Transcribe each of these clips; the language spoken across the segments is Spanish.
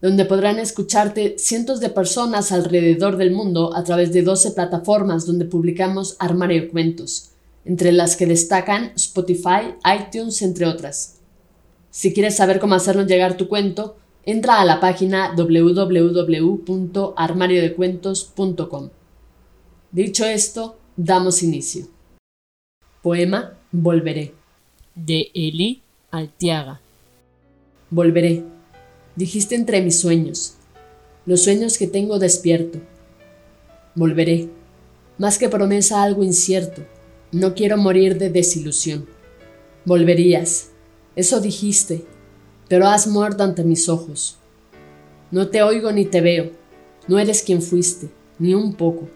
donde podrán escucharte cientos de personas alrededor del mundo a través de 12 plataformas donde publicamos Armario de Cuentos, entre las que destacan Spotify, iTunes, entre otras. Si quieres saber cómo hacernos llegar tu cuento, entra a la página www.armariodecuentos.com. Dicho esto, damos inicio. Poema Volveré. De Eli Altiaga. Volveré dijiste entre mis sueños, los sueños que tengo despierto. Volveré, más que promesa algo incierto, no quiero morir de desilusión. Volverías, eso dijiste, pero has muerto ante mis ojos. No te oigo ni te veo, no eres quien fuiste, ni un poco.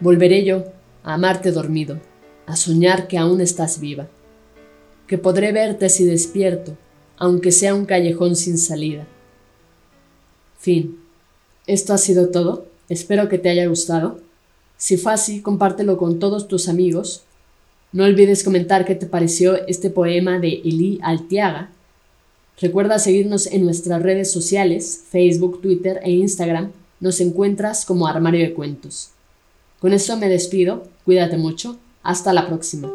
Volveré yo a amarte dormido, a soñar que aún estás viva, que podré verte si despierto, aunque sea un callejón sin salida. Fin. Esto ha sido todo. Espero que te haya gustado. Si fue así, compártelo con todos tus amigos. No olvides comentar qué te pareció este poema de Eli Altiaga. Recuerda seguirnos en nuestras redes sociales, Facebook, Twitter e Instagram. Nos encuentras como Armario de Cuentos. Con esto me despido. Cuídate mucho. Hasta la próxima.